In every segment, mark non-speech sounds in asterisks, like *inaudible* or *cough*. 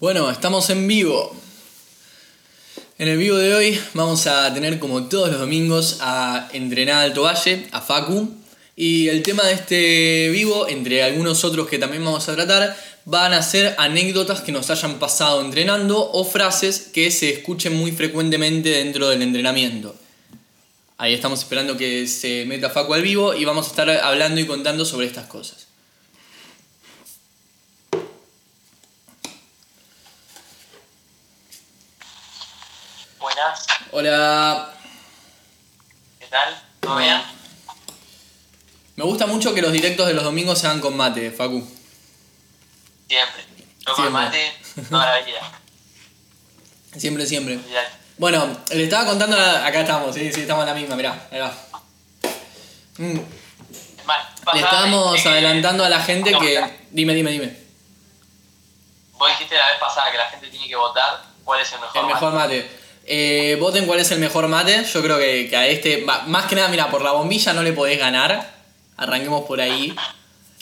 Bueno, estamos en vivo. En el vivo de hoy vamos a tener como todos los domingos a Entrenar Alto Valle, a Facu. Y el tema de este vivo, entre algunos otros que también vamos a tratar, van a ser anécdotas que nos hayan pasado entrenando o frases que se escuchen muy frecuentemente dentro del entrenamiento. Ahí estamos esperando que se meta Facu al vivo y vamos a estar hablando y contando sobre estas cosas. Buenas, Hola. ¿qué tal? ¿Todo bien? Me gusta mucho que los directos de los domingos sean con mate, Facu. Siempre. Yo con mate, toda la vida. Siempre, siempre. Bueno, le estaba contando. a- Acá estamos, sí, sí, estamos en la misma, mirá, ahí va. Mm, Le estábamos adelantando a la gente que. Dime, dime, dime. Vos dijiste la vez pasada que la gente tiene que votar cuál es el mejor. El mejor mate. Eh, voten cuál es el mejor mate. Yo creo que, que a este. Más que nada, mira, por la bombilla no le podés ganar. Arranquemos por ahí.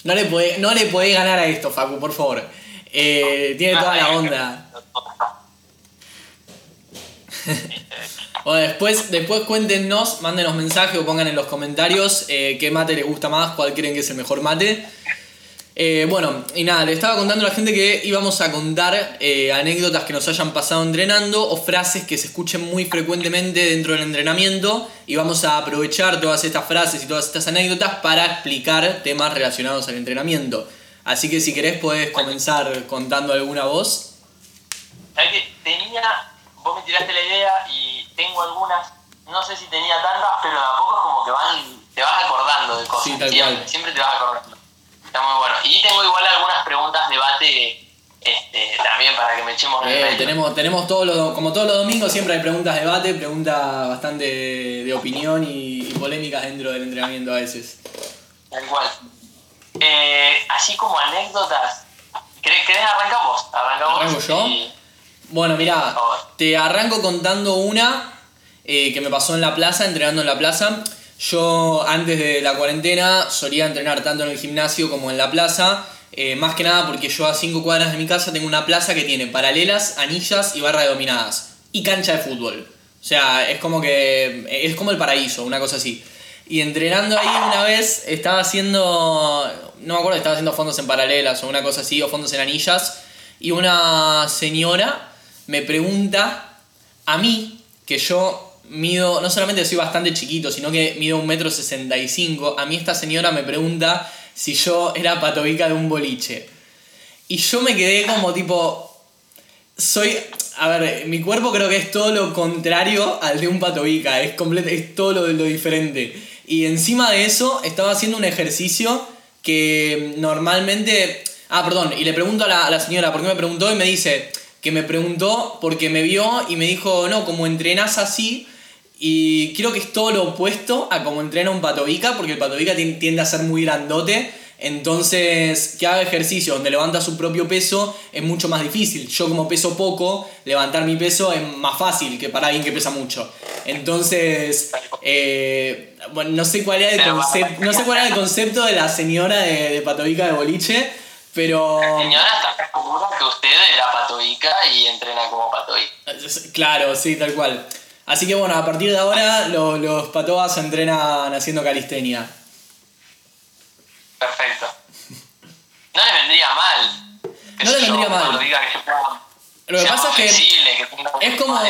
No le podés, no le podés ganar a esto, Facu, por favor. Eh, tiene toda la onda. Bueno, después, después cuéntenos, mándenos mensajes o pongan en los comentarios eh, qué mate les gusta más, cuál creen que es el mejor mate. Eh, bueno, y nada, le estaba contando a la gente que íbamos a contar eh, anécdotas que nos hayan pasado entrenando o frases que se escuchen muy frecuentemente dentro del entrenamiento y vamos a aprovechar todas estas frases y todas estas anécdotas para explicar temas relacionados al entrenamiento. Así que si querés podés comenzar contando alguna voz. ¿Sabés que tenía, vos me tiraste la idea y tengo algunas, no sé si tenía tantas, pero de a poco es como que van, te vas acordando de cosas. Sí, tal siempre, cual. siempre te vas acordando. Está muy bueno. Y tengo igual algunas preguntas, debate, este, también para que me echemos el Eh, tenemos, tenemos todos los, como todos los domingos siempre hay preguntas de debate, preguntas bastante de, de opinión y, y polémicas dentro del entrenamiento a veces. Tal cual. Eh, así como anécdotas, ¿querés, querés arrancamos? Arrancamos. ¿Arranco yo? y- Bueno, mira, te arranco contando una eh, que me pasó en la plaza, entrenando en la plaza. Yo antes de la cuarentena solía entrenar tanto en el gimnasio como en la plaza. eh, más que nada porque yo a 5 cuadras de mi casa tengo una plaza que tiene paralelas, anillas y barra de dominadas. Y cancha de fútbol. O sea, es como que. Es como el paraíso, una cosa así. Y entrenando ahí una vez estaba haciendo. No me acuerdo, estaba haciendo fondos en paralelas o una cosa así, o fondos en anillas. Y una señora me pregunta a mí, que yo mido, no solamente soy bastante chiquito, sino que mido un metro sesenta y cinco, a mí esta señora me pregunta si yo era patobica de un boliche. Y yo me quedé como tipo, soy, a ver, mi cuerpo creo que es todo lo contrario al de un patobica, es, completo, es todo lo, diferente. Y encima de eso estaba haciendo un ejercicio que normalmente... Ah, perdón, y le pregunto a la, señora por qué me preguntó y me dice que me preguntó porque me vio y me dijo, no, como entrenas así, y creo que es todo lo opuesto a como entrena un patobica, porque el patobica tien- tiende a ser muy grandote. Entonces, que haga ejercicio donde levanta su propio peso es mucho más difícil. Yo como peso poco, levantar mi peso es más fácil que para alguien que pesa mucho. Entonces, eh, bueno, no sé cuál era el concepto, no sé cuál era el concepto de la señora de, de patobica de boliche, pero Señora, ¿está segura que usted era patoica y entrena como patoica? claro, sí, tal cual. Así que bueno, a partir de ahora los, los patobas se entrenan haciendo calistenia. Perfecto. No le vendría mal. No le vendría mal. que Lo que pasa es que Es como,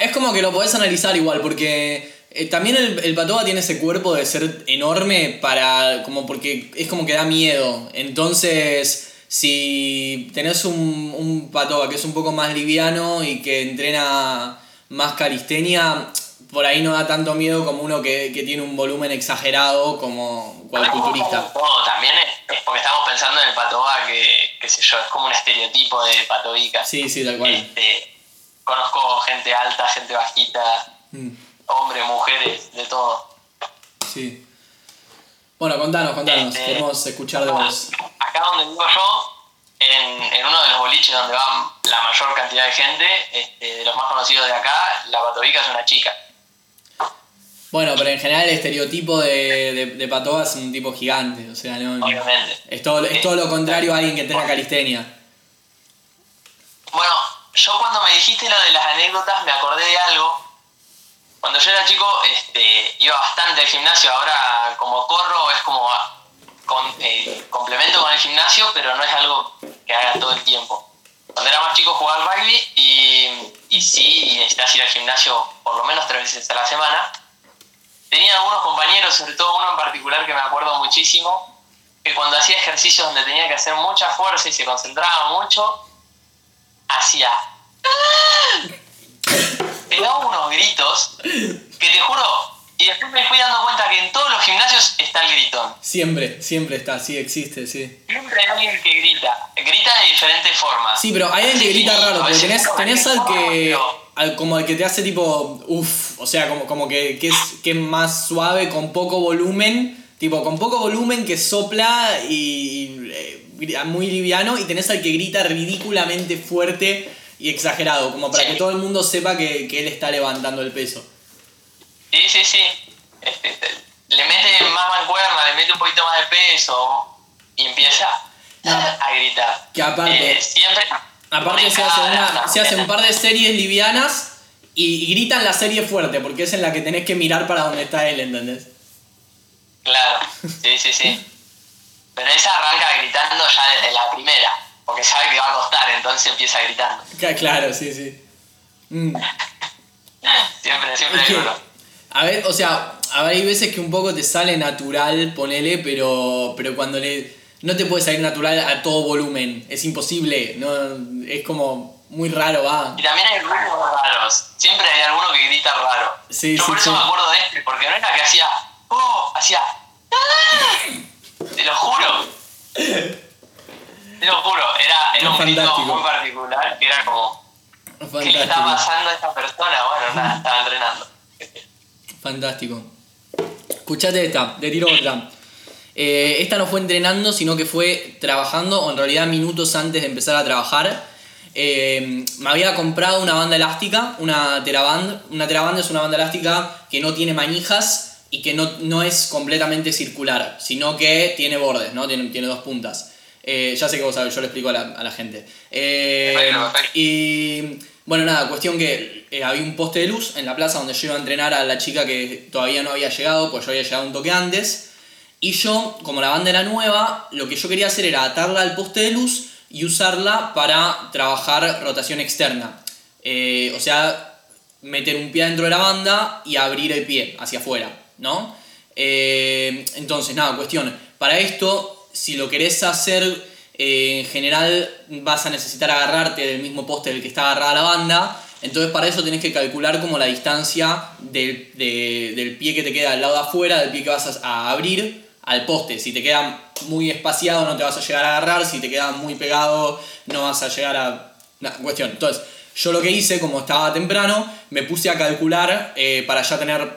es como que lo podés analizar igual, porque eh, también el, el patoba tiene ese cuerpo de ser enorme para. como porque es como que da miedo. Entonces, si tenés un, un patoba que es un poco más liviano y que entrena más calistenia, por ahí no da tanto miedo como uno que, que tiene un volumen exagerado como cual culturista. No, también es, es porque estamos pensando en el patoba que, qué sé yo, es como un estereotipo de patoica. Sí, sí, tal cual. Este, conozco gente alta, gente bajita, Mm, hombres, mujeres, de todo. sí. Bueno, contanos, contanos. Este, Queremos escuchar de vos. Acá donde vivo yo, en, en uno de los boliches donde va la mayor cantidad de gente, este, de los más conocidos de acá, la patoica es una chica. Bueno, pero en general el estereotipo de, de, es un tipo gigante, o sea, no, Obviamente. es, todo, es todo lo contrario a alguien que entrena calistenia. Bueno, yo cuando me dijiste lo de las anécdotas me acordé de algo. Cuando yo era chico este, iba bastante al gimnasio, ahora como corro es como con, eh, complemento con el gimnasio, pero no es algo que haga todo el tiempo. Cuando era más chico jugaba al rugby y, y sí, necesitas ir al gimnasio por lo menos tres veces a la semana. Tenía algunos compañeros, sobre todo uno en particular que me acuerdo muchísimo, que cuando hacía ejercicios donde tenía que hacer mucha fuerza y se concentraba mucho, hacía... *laughs* Pegaba unos gritos que te juro, y después me fui dando cuenta que en todos los gimnasios está el gritón. Siempre, siempre está, sí, existe, sí. Siempre hay alguien que grita. Grita de diferentes formas. Sí, pero hay alguien que grita raro, porque tenés, tenés al que. al- como el que te hace tipo. Uff, o sea, como, como que, que es, que es más suave, con poco volumen. Tipo, con poco volumen que sopla y. y, eh, muy liviano. Y tenés al que grita ridículamente fuerte y exagerado, como para Sí. que todo el mundo sepa que, que él está levantando el peso. Sí, sí, sí. Este, este, le mete más mancuerna, le mete un poquito más de peso y empieza No. a gritar. Que aparte- Eh, siempre. Aparte se hace, caga, una, se hace un par de series livianas y, y gritan la serie fuerte, porque es en la que tenés que mirar para donde está él, ¿entendés? Claro, sí, sí, sí. Pero esa arranca gritando ya desde la primera, porque sabe que va a costar, entonces empieza gritando. Claro, sí, sí. Mm. *laughs* Siempre, siempre Es que, a ver, o sea, a ver, hay veces que un poco te sale natural, ponele, pero, pero cuando le... No te puede salir natural a todo volumen, es imposible, no, es como muy raro, va. Y también hay ruidos raros. Siempre hay alguno que grita raro. Sí, Yo sí, por eso sí. me acuerdo de este, porque no era que hacía. ¡Oh! Hacía. ¡Ah! Te lo juro. Te lo juro. Era, era un grito fantástico. muy particular que era como. ¿Qué le está Fantástico, pasando a esta persona? Bueno, nada, estaba entrenando. Fantástico. Escuchate esta, te tiro otra. Eh, esta no fue entrenando, sino que fue trabajando, o en realidad minutos antes de empezar a trabajar. Eh, me había comprado una banda elástica, una Teraband. Una Teraband es una banda elástica que no tiene manijas y que no, no es completamente circular, sino que tiene bordes, ¿no? Tiene, tiene dos puntas. Eh, ya sé que vos sabés, yo le explico a la, a la gente. Eh, y bueno, nada, cuestión que eh, había un poste de luz en la plaza donde yo iba a entrenar a la chica que todavía no había llegado, pues yo había llegado un toque antes. Y yo, como la banda era nueva, lo que yo quería hacer era atarla al poste de luz y usarla para trabajar rotación externa. Eh, o sea, meter un pie dentro de la banda y abrir el pie hacia afuera, ¿no? Eh, entonces, nada, cuestión. Para esto, si lo querés hacer, eh, en general vas a necesitar agarrarte del mismo poste del que está agarrada la banda. Entonces, para eso tenés que calcular como la distancia del, de- del pie que te queda al lado de afuera, del pie que vas a, abrir al poste. Si te queda muy espaciado, no te vas a llegar a agarrar. Si te queda muy pegado, no vas a llegar a. Nada, cuestión. Entonces, yo lo que hice, como estaba temprano, me puse a calcular eh, para ya tener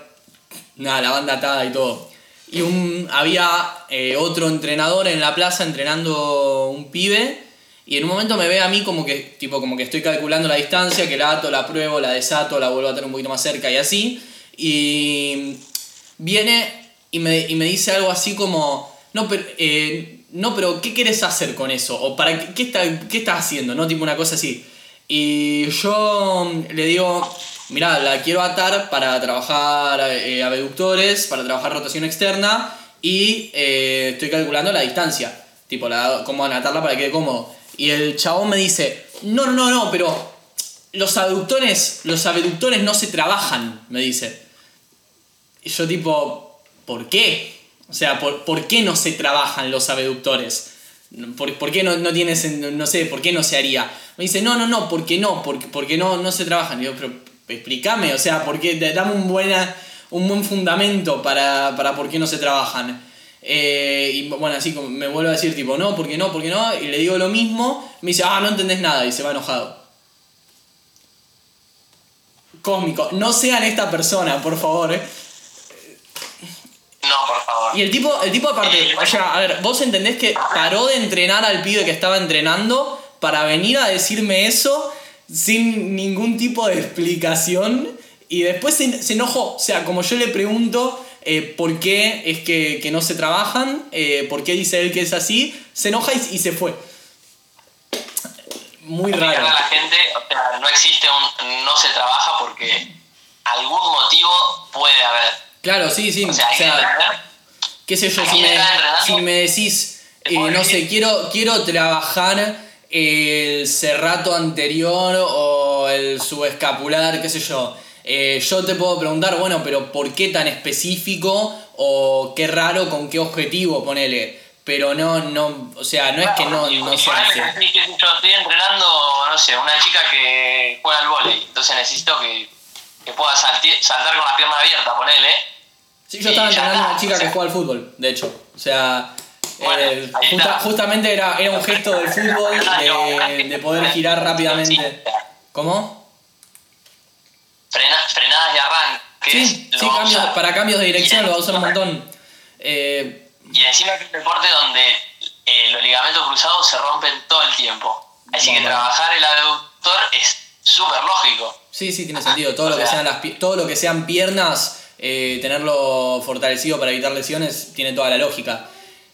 la banda atada y todo. Y un, había eh, otro entrenador en la plaza entrenando un pibe. Y en un momento me ve a mí como que, tipo, como que estoy calculando la distancia, que la ato, la pruebo, la desato, la vuelvo a tener un poquito más cerca y así. Y viene y me, y me dice algo así como, no, pero, eh, no, pero ¿qué quieres hacer con eso? ¿O para qué, qué, está- qué estás haciendo? ¿No? Tipo una cosa así. Y yo le digo, mira, la quiero atar para trabajar eh, abductores, para trabajar rotación externa y eh, estoy calculando la distancia. Tipo, la, cómo atarla para que quede cómodo. Y el chabón me dice, no, no, no, pero los abductores, los abductores no se trabajan, me dice. Y yo tipo, ¿por qué? O sea, ¿por, por qué no se trabajan los abductores? ¿Por, por qué no, no tienes, no sé, por qué no se haría? Me dice, no, no, no, ¿por qué no? Porque, porque no, no se trabajan. Y yo, pero explícame, o sea, ¿por qué? Dame un, buena, un buen fundamento para, para por qué no se trabajan. Eh, y bueno, así como me vuelve a decir, tipo, no, ¿por qué no? ¿Por qué no? Y le digo lo mismo, me dice, ah, no entendés nada, y se va enojado. Cósmico, no sean esta persona, por favor, eh. No, por favor. Y el tipo, el tipo aparte, o sea, a ver, vos entendés que paró de entrenar al pibe que estaba entrenando para venir a decirme eso sin ningún tipo de explicación y después se, se enojó, o sea, como yo le pregunto eh, por qué es que, que no se trabajan, eh, por qué dice él que es así, se enoja y, y se fue. Muy raro. La gente, o sea, existe un no se trabaja porque algún motivo puede haber. Claro, sí, sí. O sea, qué sé yo, si me, si me decís, eh, no sé, quiero, quiero trabajar el cerrato anterior o el subescapular, qué sé yo. Eh, yo te puedo preguntar, bueno, pero ¿por qué tan específico? O qué raro, con qué objetivo, ponele. Pero no, no, o sea, no es que no, Y- no y se hace. yo, estoy entrenando, no sé, una chica que juega al vóley, entonces necesito que, que pueda saltar con las piernas abiertas, ponele. Sí, yo estaba entrenando a una chica o sea. que juega al fútbol, de hecho. O sea, Bueno, eh, justa- justamente era, era un gesto del fútbol *laughs* de, de poder girar rápidamente. ¿Cómo? Frena- frenadas y arranques. Sí, cambios- usar. para cambios de dirección lo va a usar un montón. Eh, Y encima que es un deporte donde eh, los ligamentos cruzados se rompen todo el tiempo. Así que trabajar el aductor es súper lógico. sí, sí, tiene sentido. Todo lo que sea- sean, las, todo lo que sean piernas, eh, tenerlo fortalecido para evitar lesiones, tiene toda la lógica.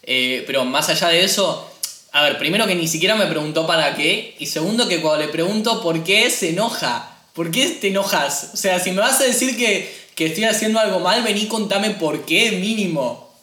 Eh, pero más allá de eso, a ver, primero que ni siquiera me preguntó para qué, y segundo que cuando le pregunto por qué se enoja. ¿Por qué te enojas? O sea, si me vas a decir que, que estoy haciendo algo mal, vení contame por qué mínimo.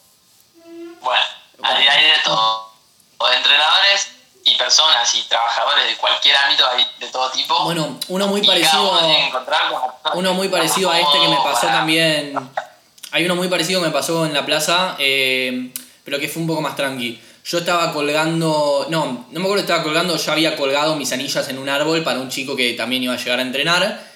Bueno, hay, hay de todo. O de entrenadores y personas y trabajadores de cualquier ámbito de todo tipo. Bueno, uno muy parecido. persona Uno muy parecido a este que me pasó también. *laughs* Hay uno muy parecido que me pasó en la plaza, eh, pero que fue un poco más tranqui. Yo estaba colgando. No, no me acuerdo estaba colgando, ya había colgado mis anillas en un árbol para un chico que también iba a llegar a entrenar.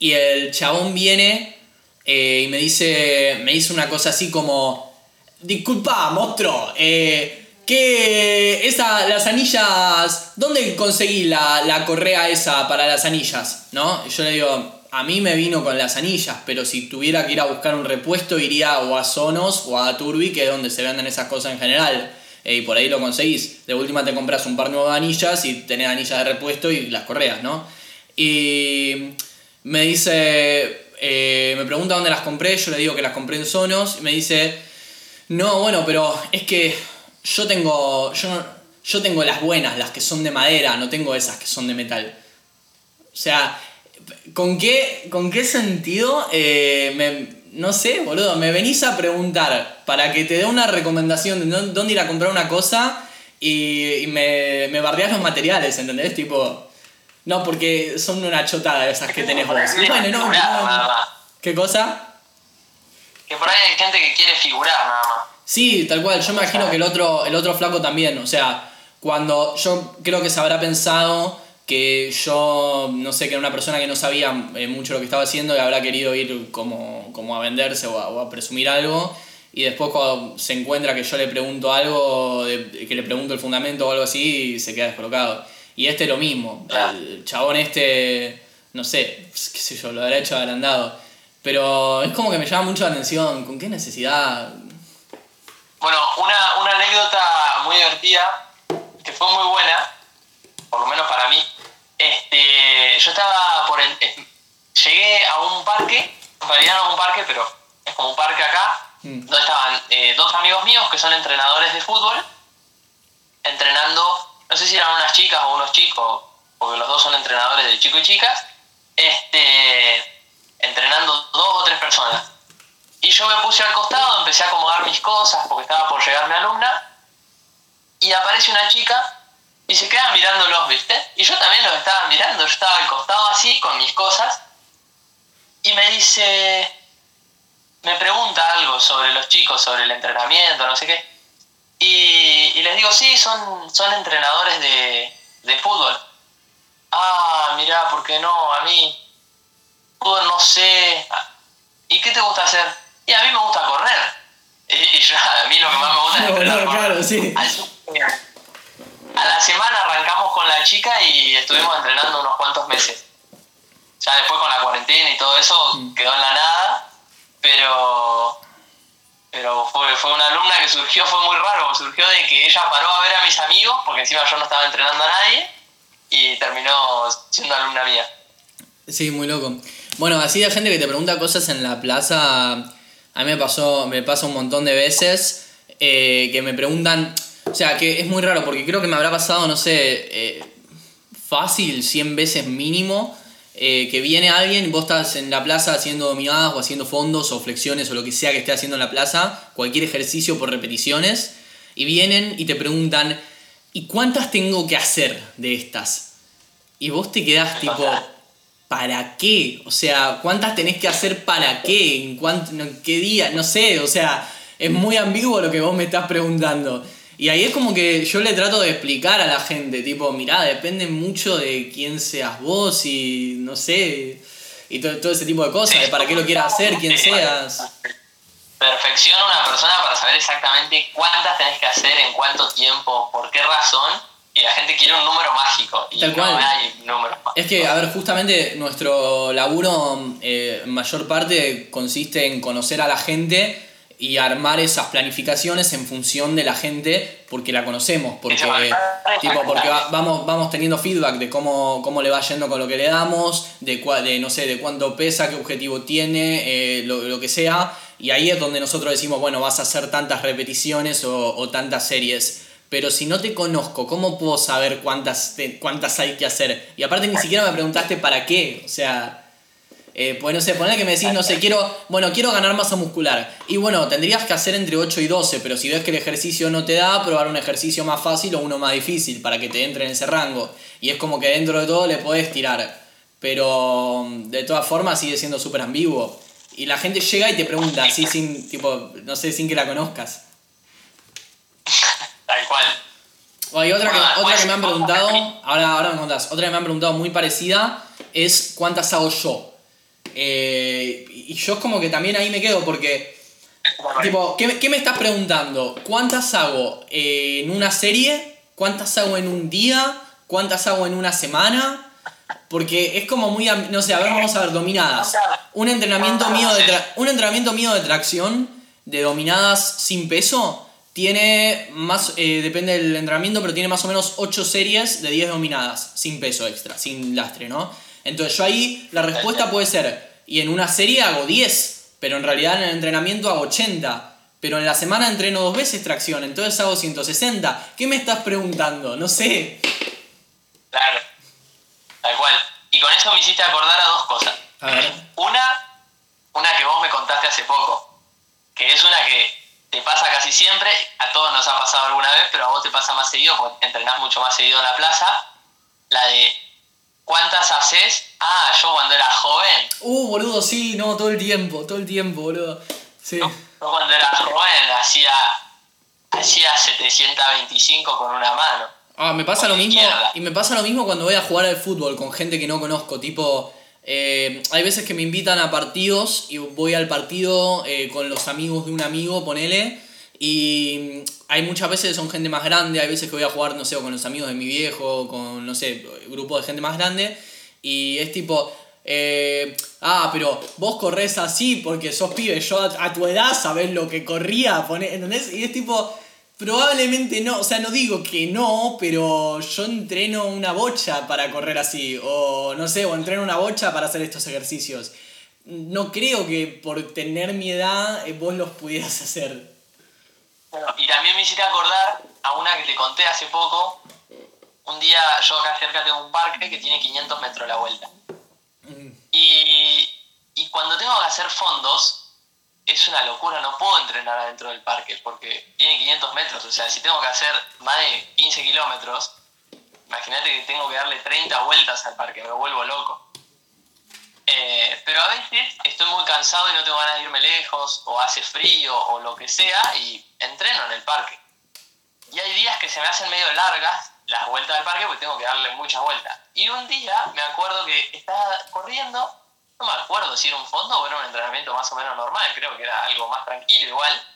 Y el chabón viene eh, y me dice, me dice una cosa así como: Disculpa, monstruo, eh, ¿qué. Esa, las anillas. ¿Dónde conseguí la, la correa esa para las anillas? ¿No? Y yo le digo: A mí me vino con las anillas, pero si tuviera que ir a buscar un repuesto, iría o a Sonos o a Turbi, que es donde se venden esas cosas en general. Eh, y por ahí lo conseguís. De última te compras un par nuevo de anillas y tenés anillas de repuesto y las correas, ¿no? Y me dice, eh, me pregunta dónde las compré, yo le digo que las compré en Sonos y me dice, no, bueno, pero es que yo tengo, yo, yo tengo las buenas, las que son de madera, no tengo esas que son de metal. O sea, ¿con qué, con qué sentido eh, me, no sé, boludo, me venís a preguntar para que te dé una recomendación de dó- dónde ir a comprar una cosa y, y me, me bardeás los materiales, ¿entendés? Tipo, no, porque son una chotada esas que tenés vos. Bueno, no, no. ¿Qué cosa? Que por ahí hay gente que quiere figurar nada más. Sí, tal cual. Yo me imagino que el otro, el otro flaco también. O sea, cuando yo creo que se habrá pensado que yo, no sé, que era una persona que no sabía eh, mucho lo que estaba haciendo y habrá querido ir como, como a venderse o a, o a presumir algo. Y después cuando se encuentra que yo le pregunto algo, de- que le pregunto el fundamento o algo así, se queda descolocado. Y este lo mismo. Claro. El chabón este, no sé, qué sé yo, lo habrá hecho agrandado. Pero es como que me llama mucho la atención. ¿Con qué necesidad? Bueno, una, una anécdota muy divertida, que fue muy buena, por lo menos para mí. Este, yo estaba por es- llegué a un parque, en realidad no a un parque, pero es como un parque acá, Mm. donde estaban eh, dos amigos míos que son entrenadores de fútbol, entrenando, no sé si eran unas chicas o unos chicos, porque los dos son entrenadores de chicos y chicas, este, entrenando dos o tres personas. Y yo me puse al costado, empecé a acomodar mis cosas porque estaba por llegar mi alumna. Y aparece una chica y se queda mirándolos, ¿viste? Y yo también los estaba mirando, yo estaba al costado así con mis cosas. Y me dice, me pregunta algo sobre los chicos, sobre el entrenamiento, no sé qué. Y, y les digo, sí, son, son entrenadores de, de fútbol. Ah, mirá, ¿por qué no? A mí, fútbol no sé. ¿Y qué te gusta hacer? Y a mí me gusta correr. Y, y yo, *laughs* a mí lo que más me gusta es *laughs* entrenar, no, correr. claro, sí. Así A la semana arrancamos con la chica y estuvimos entrenando unos cuantos meses. Ya después con la cuarentena y todo eso Mm. quedó en la nada, pero pero fue, fue una alumna que surgió, fue muy raro, surgió de que ella paró a ver a mis amigos, porque encima yo no estaba entrenando a nadie, y terminó siendo alumna mía. Sí, muy loco. Bueno, así de gente que te pregunta cosas en la plaza, a mí me pasó, me pasa un montón de veces eh, que me preguntan, o sea, que es muy raro porque creo que me habrá pasado, no sé, eh, fácil, 100 veces mínimo, eh, que viene alguien, vos estás en la plaza haciendo dominadas o haciendo fondos o flexiones o lo que sea que esté haciendo en la plaza, cualquier ejercicio por repeticiones, y vienen y te preguntan, ¿y cuántas tengo que hacer de estas? Y vos te quedás *laughs* tipo, ¿para qué? O sea, ¿cuántas tenés que hacer para qué? ¿En, cuánto, en qué día? No sé, o sea, es muy ambiguo lo que vos me estás preguntando. Y ahí es como que yo le trato de explicar a la gente, tipo, mirá, depende mucho de quién seas vos y no sé, y todo, todo ese tipo de cosas, de para qué lo quieras hacer, quién seas. Perfecciona una persona para saber exactamente cuántas tenés que hacer, en cuánto tiempo, por qué razón, y la gente quiere un número mágico. Y Tal no hay números mágicos. Es que, a ver, justamente nuestro laburo eh, en mayor parte consiste en conocer a la gente y armar esas planificaciones en función de la gente porque la conocemos, porque, tipo, porque va- vamos, vamos teniendo feedback de cómo, cómo le va yendo con lo que le damos, de, cua- de no sé, de cuánto pesa, qué objetivo tiene, eh, lo, lo que sea, y ahí es donde nosotros decimos, bueno, vas a hacer tantas repeticiones o, o tantas series. Pero si no te conozco, ¿cómo puedo saber cuántas, cuántas hay que hacer? Y aparte ni siquiera me preguntaste para qué. O sea, eh, pues no sé, poner que me decís, no sé, quiero, bueno, quiero ganar masa muscular. Y bueno, tendrías que hacer entre 8 y 12, pero si ves que el ejercicio no te da, probar un ejercicio más fácil o uno más difícil para que te entre en ese rango. Y es como que dentro de todo le podés tirar. Pero de todas formas sigue siendo súper ambiguo. Y la gente llega y te pregunta, así sin, tipo, no sé, sin que la conozcas. Tal cual. O hay otra que, otra pues, que me han preguntado, ahora, ahora me contás, otra que me han preguntado muy parecida es cuántas hago yo. Eh, y yo es como que también ahí me quedo porque, tipo, ¿qué, me- qué me estás preguntando? ¿Cuántas hago eh, en una serie? ¿Cuántas hago en un día? ¿Cuántas hago en una semana? Porque es como muy, no sé, a ver, vamos a ver, dominadas. Un entrenamiento mío de, tra- un entrenamiento mío de tracción, de dominadas sin peso, tiene más, eh, depende del entrenamiento, pero tiene más o menos 8 series de 10 dominadas, sin peso extra, sin lastre, ¿no? Entonces yo ahí, la respuesta puede ser, y en una serie hago 10, pero en realidad en el entrenamiento hago 80. Pero en la semana entreno dos veces tracción, entonces hago 160. ¿Qué me estás preguntando? No sé. Claro. Tal cual. Y con eso me hiciste acordar a dos cosas. A ver. Una, una que vos me contaste hace poco, que es una que te pasa casi siempre, a todos nos ha pasado alguna vez, pero a vos te pasa más seguido porque entrenás mucho más seguido en la plaza, la de ¿cuántas haces? Ah, yo cuando era joven, Uh, boludo, sí, no, todo el tiempo, todo el tiempo, boludo. Sí. yo cuando era joven hacía, hacía 725 con una mano. Ah, me pasa lo mismo. izquierda. Y me pasa lo mismo cuando voy a jugar al fútbol con gente que no conozco. Tipo, eh, hay veces que me invitan a partidos y voy al partido eh, con los amigos de un amigo, ponele. Y hay muchas veces son gente más grande, hay veces que voy a jugar, no sé, con los amigos de mi viejo, con, no sé, grupo de gente más grande. Y es tipo, eh, ah, pero vos corres así porque sos pibe, yo a, tu edad sabés lo que corría, ¿entendés? Y es tipo, probablemente no, o sea, no digo que no, pero yo entreno una bocha para correr así, o no sé, o entreno una bocha para hacer estos ejercicios. No creo que por tener mi edad eh, vos los pudieras *laughs* hacer. Y también me hiciste acordar a una que te conté hace poco. Un día yo acá cerca tengo un parque que tiene 500 metros la vuelta. Mm, Y, y cuando tengo que hacer fondos, es una locura, no puedo entrenar adentro del parque porque tiene 500 metros. O sea, si tengo que hacer más de 15 kilómetros, imagínate que tengo que darle 30 vueltas al parque, me vuelvo loco. Eh, pero a veces estoy muy cansado y no tengo ganas de irme lejos, o hace frío, o lo que sea, y entreno en el parque. Y hay días que se me hacen medio largas las vueltas del parque porque tengo que darle muchas vueltas. Y un día me acuerdo que estaba corriendo, no me acuerdo si era un fondo o era un entrenamiento más o menos normal, creo que era algo más tranquilo igual.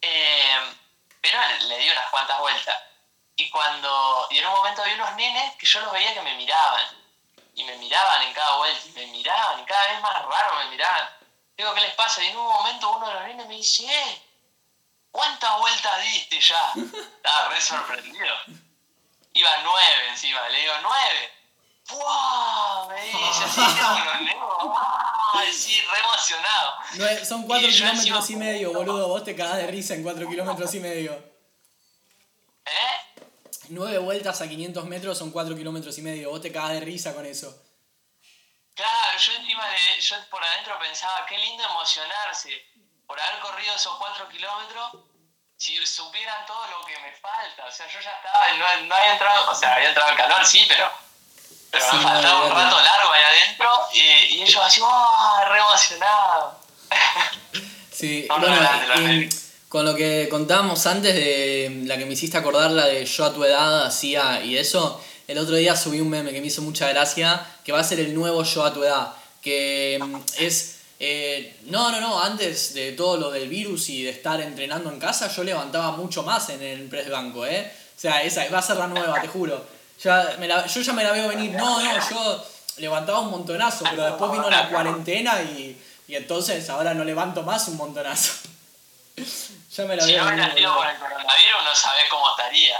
Eh, pero le di unas cuantas vueltas. Y cuando. Y en un momento había unos nenes que yo los veía que me miraban. Y me miraban en cada vuelta, y me miraban, y cada vez más raro me miraban. Digo, ¿qué les pasa? Y en un momento uno de los nenes me dice, ¡eh! ¿Cuántas vueltas diste ya? *laughs* Estaba re sorprendido. Iba nueve encima, le digo, nueve. ¡Wow! Me dice así, *laughs* los negros. ¡Ay, sí, re emocionado! No, son 4 Y yo kilómetros y medio, boludo. Vos te cagás de risa en 4 kilómetros y medio. ¿Eh? 9 vueltas a 500 metros son 4 kilómetros y medio. Vos te cagás de risa con eso. Claro, yo encima de, yo por adentro pensaba, qué lindo emocionarse por haber corrido esos cuatro kilómetros, si supieran todo lo que me falta. O sea, yo ya estaba, no, no había entrado, o sea, había entrado el calor, sí, pero, pero Sí, me no, faltaba un rato largo ahí adentro y, y ellos así, ¡oh! re emocionados. Sí, *laughs* No, no, bueno, y. con lo que contábamos antes de la que me hiciste acordar, la de yo a tu edad hacía y eso, el otro día subí un meme que me hizo mucha gracia, que va a ser el nuevo yo a tu edad, que mm, es, eh, no, no, no, antes de todo lo del virus y de estar entrenando en casa, yo levantaba mucho más en el press banco, ¿eh? O sea, esa va a ser la nueva, te juro. Ya me la- yo ya me la veo venir, no, no, yo levantaba un montonazo, pero después vino la cuarentena y, y entonces ahora no levanto más un montonazo. Ya me Si no hubiera sido por el coronavirus, no sabés cómo estaría.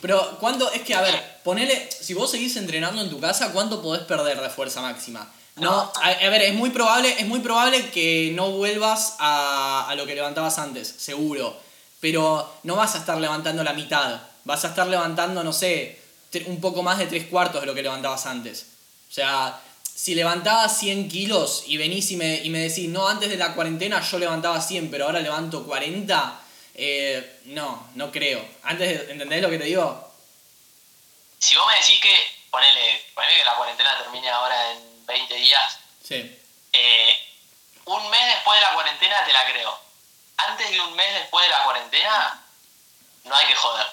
Pero, ¿cuánto? Es que, a ver, ponele. Si vos seguís entrenando en tu casa, ¿cuánto podés perder de fuerza máxima? No, a, a ver, es muy probable, es muy probable que no vuelvas a, a lo que levantabas antes, seguro. Pero no vas a estar levantando la mitad. Vas a estar levantando, no sé, un poco más de tres cuartos de lo que levantabas antes. O sea, si levantabas 100 kilos y venís y me, y me decís, no, antes de la cuarentena yo levantaba 100, pero ahora levanto 40, eh, no, no creo. Antes, ¿entendés lo que te digo? Si vos me decís que, ponele, ponele que la cuarentena termine ahora en 20 días, Sí. eh, un mes después de la cuarentena te la creo. Antes de un mes después de la cuarentena, no hay que joder.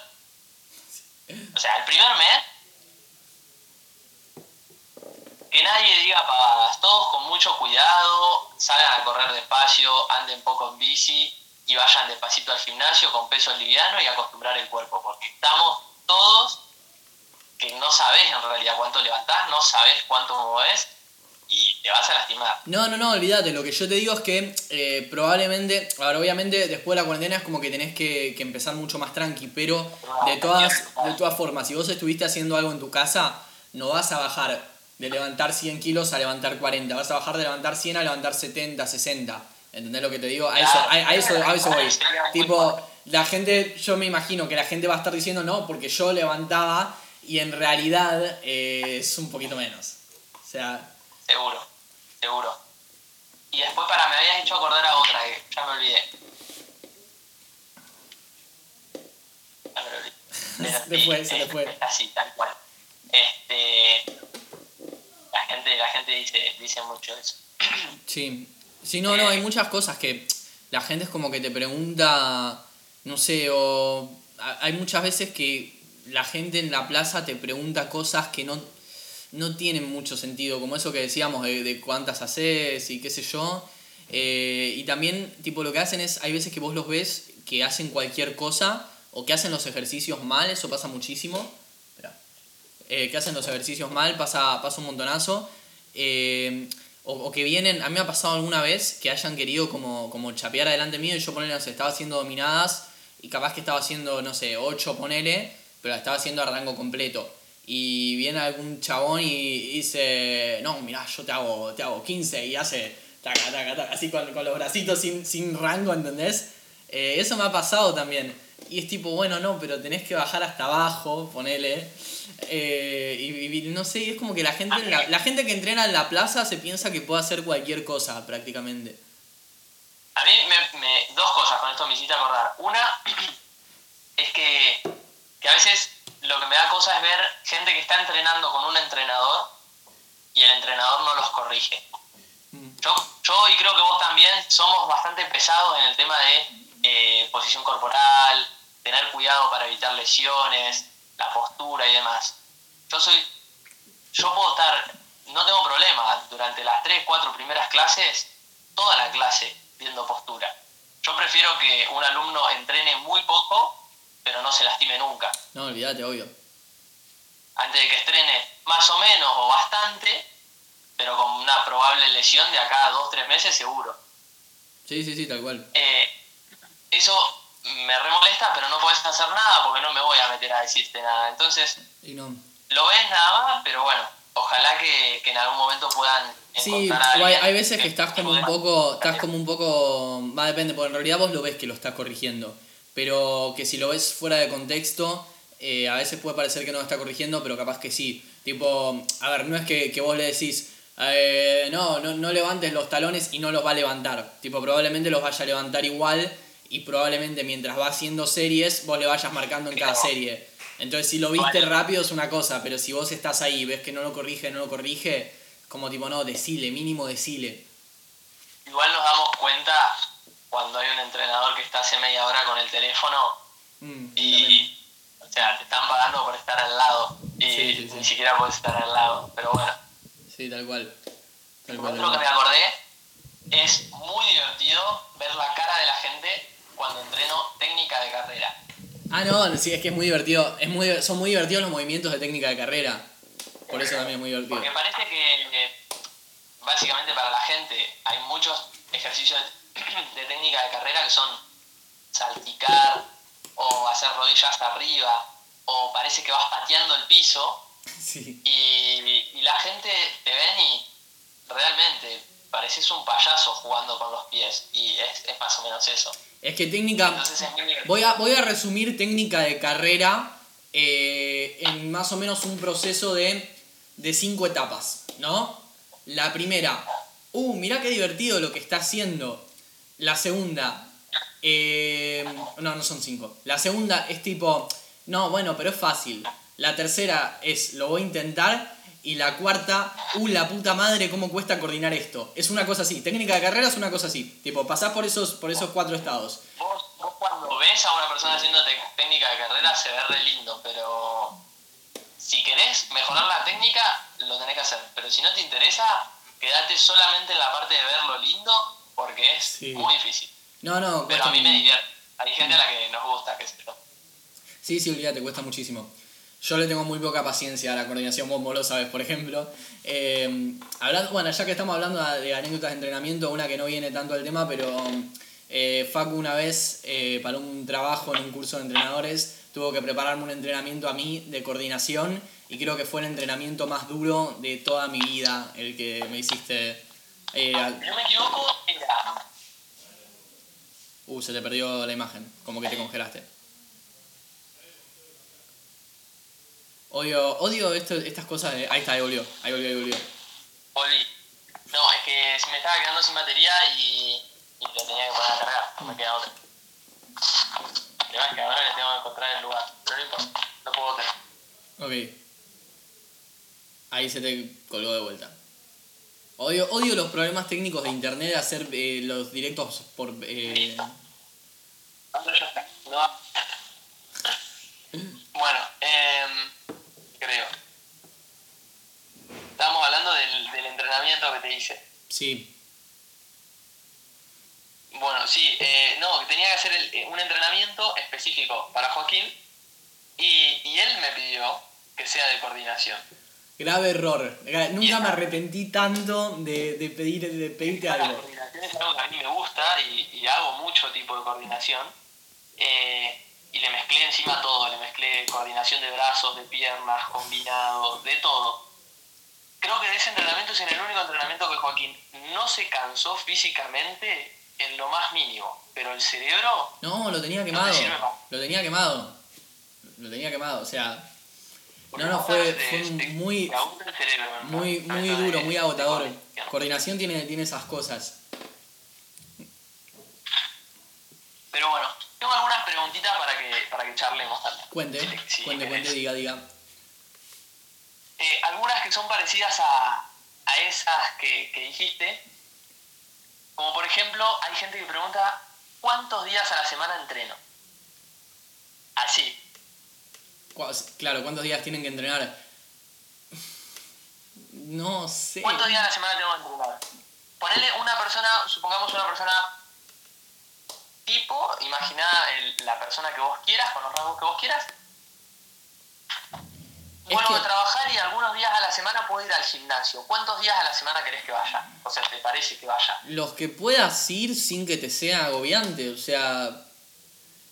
O sea, el primer mes, que nadie diga pavadas, todos con mucho cuidado, salgan a correr despacio, anden poco en bici y vayan despacito al gimnasio con peso liviano y acostumbrar el cuerpo, porque estamos todos que no sabes en realidad cuánto levantás, no sabes cuánto movés y te vas a lastimar. No, no, no, olvídate. Lo que yo te digo es que eh, probablemente, ahora obviamente después de la cuarentena es como que tenés que, que empezar mucho más tranqui, pero de todas, de todas formas, si vos estuviste haciendo algo en tu casa, no vas a bajar de levantar 100 kilos a levantar 40, vas a bajar de levantar 100 a levantar 70, 60. ¿Entendés lo que te digo? A eso, a, a eso, a eso voy. Tipo, la gente, yo me imagino que la gente va a estar diciendo no, porque yo levantaba y en realidad eh, es un poquito menos. O sea, Seguro, seguro. Y después para me habías hecho acordar a otra que ya me olvidé. Ya me olvidé. *laughs* Se fue, fue. es *laughs* así, tal cual. Este la gente, la gente dice, dice mucho eso. *clears throat* Sí, sí, no, no, hay muchas cosas que la gente es como que te pregunta, no sé, o hay muchas veces que la gente en la plaza te pregunta cosas que no, no tienen mucho sentido, como eso que decíamos de, de cuántas haces y qué sé yo. Eh, y también, tipo, lo que hacen es, hay veces que vos los ves que hacen cualquier cosa o que hacen los ejercicios mal, eso pasa muchísimo. Eh, que hacen los ejercicios mal, pasa, pasa un montonazo. Eh, o, que vienen, a mí me ha pasado alguna vez que hayan querido como, como chapear adelante mío y yo ponele, no sé, estaba haciendo dominadas y capaz que estaba haciendo, no sé, 8 ponele, pero estaba haciendo a rango completo. Y viene algún chabón y dice, no, mirá, yo te hago, te hago 15 y hace taca, taca, taca, así con, con los bracitos sin, sin rango, ¿entendés? Eh, eso me ha pasado también. Y es tipo, bueno, no, pero tenés que bajar hasta abajo, ponele. Eh, y, y no sé, es como que la gente, en la, la gente que entrena en la plaza se piensa que puede hacer cualquier cosa prácticamente. A mí me, me- dos cosas con esto me hiciste acordar. Una *clears throat* es que, que a veces lo que me da cosa es ver gente que está entrenando con un entrenador y el entrenador no los corrige. Mm. Yo, yo y creo que vos también somos bastante pesados en el tema de eh, posición corporal, tener cuidado para evitar lesiones, la postura y demás. Yo soy, yo puedo estar, no tengo problema durante las 3, 4 primeras clases, toda la clase viendo postura. Yo prefiero que un alumno entrene muy poco, pero no se lastime nunca. No, olvídate, obvio. Antes de que estrene más o menos o bastante, pero con una probable lesión de acá a 2, 3 meses seguro. Sí, sí, sí, tal cual. Eh, eso me remolesta, pero no puedes hacer nada porque no me voy a meter a decirte nada. Entonces, Y no. lo ves nada más, pero bueno, ojalá que, que en algún momento puedan Sí, a hay, hay veces que estás como un poco, estás como un poco, va depende, porque en realidad vos lo ves que lo estás corrigiendo, pero que si lo ves fuera de contexto, eh, a veces puede parecer que no lo está corrigiendo, pero capaz que sí. Tipo, a ver, no es que, que vos le decís, eh, no, no, no levantes los talones y no los va a levantar. Tipo, probablemente los vaya a levantar igual y probablemente mientras va haciendo series, vos le vayas marcando en cada serie. Entonces, si lo viste rápido es una cosa, pero si vos estás ahí y ves que no lo corrige, no lo corrige, como tipo, no, decile, mínimo decile. Igual nos damos cuenta cuando hay un entrenador que está hace media hora con el teléfono Mm, y, o sea, te están pagando por estar al lado y Sí, sí, sí. ni siquiera puedes estar al lado. Pero bueno, Sí, tal cual. Tal cual, Otro tal que me acordé es muy divertido ver la cara de la gente cuando entreno técnica de carrera. Ah, no, sí, es que es muy divertido. Es muy, son muy divertidos los movimientos de técnica de carrera. Por eso también es muy divertido. Porque parece que básicamente para la gente hay muchos ejercicios de, de técnica de carrera que son salticar o hacer rodillas arriba o parece que vas pateando el piso *laughs* Sí. y, y la gente te ven y realmente pareces un payaso jugando con los pies y es, es más o menos eso. Es que técnica. Divertido. Voy a, voy a resumir técnica de carrera eh, en más o menos un proceso de, de cinco etapas, ¿no? La primera, uh, mirá qué divertido lo que está haciendo. La segunda, eh, no, no son cinco. La segunda es tipo, no, bueno, pero es fácil. La tercera es, lo voy a intentar. Y la cuarta, uh, la puta madre, cómo cuesta coordinar esto. Es una cosa así. Técnica de carrera es una cosa así. Tipo, pasás por esos, por esos cuatro estados. Vos, vos cuando ves a una persona haciendo técnica de carrera se ve re lindo, pero si querés mejorar la técnica, lo tenés que hacer. Pero si no te interesa, quédate solamente en la parte de ver lo lindo, porque es Sí. muy difícil. No, no, Pero a mí me divierte. Hay gente a la que nos gusta, qué sé yo. Sí, sí, olvídate, cuesta muchísimo. Yo le tengo muy poca paciencia a la coordinación, vos, vos lo sabes, por ejemplo. Eh, hablando, bueno, ya que estamos hablando de anécdotas de entrenamiento, una que no viene tanto al tema, pero eh, Facu una vez, eh, para un trabajo en un curso de entrenadores, tuvo que prepararme un entrenamiento a mí de coordinación y creo que fue el entrenamiento más duro de toda mi vida, el que me hiciste... eh, al- Si no me equivoco, uh, se te perdió la imagen, como que te congelaste. Odio, odio esto- estas cosas de... Ahí está, ahí volvió, ahí volvió, ahí volvió. Oli. No, es que se me estaba quedando sin batería y, y lo tenía que poner a cargar, no me queda otra. Además que ahora le tengo que encontrar el lugar, pero no importa, lo puedo tener. Ok. Ahí se te colgó de vuelta. Odio, odio los problemas técnicos de internet de hacer eh, los directos por... eh. No. *laughs* Bueno, em, creo. Estábamos hablando del, del entrenamiento que te hice. sí, Bueno, sí, eh, no, tenía que hacer el- eh, un entrenamiento específico para Joaquín y, y él me pidió que sea de coordinación. grave error. Nunca me arrepentí tanto de, de, pedir, de pedirte La algo. coordinación es algo que a mí me gusta y, y hago mucho tipo de coordinación. Eh, y le mezclé encima todo, le mezclé coordinación de brazos, de piernas, combinado, de todo. Creo que de ese entrenamiento es en el único entrenamiento que Joaquín no se cansó físicamente en lo más mínimo, pero el cerebro No, lo tenía quemado. sirve. Lo tenía quemado. Lo tenía quemado, o sea... Porque No, no, fue, te- fue te- muy, cerebro, muy, muy de- duro, muy de agotador. coordinación. Coordinación tiene, tiene esas cosas. Pero bueno, tengo algunas preguntitas para que, para que charlemos también. Cuente, cuente, cuente, diga, diga. Eh, algunas que son parecidas a, a esas que, que dijiste. Como por ejemplo, hay gente que pregunta, ¿cuántos días a la semana entreno? Así. Claro, ¿cuántos días tienen que entrenar? No sé. ¿Cuántos días a la semana tengo que entrenar? Ponele una persona, supongamos una persona tipo, imagina la persona que vos quieras, con los rasgos que vos quieras. Vuelvo que- a trabajar y algunos días a la semana puedo ir al gimnasio. ¿Cuántos días a la semana querés que vaya? O sea, ¿te parece que vaya? Los que puedas ir sin que te sea agobiante, o sea,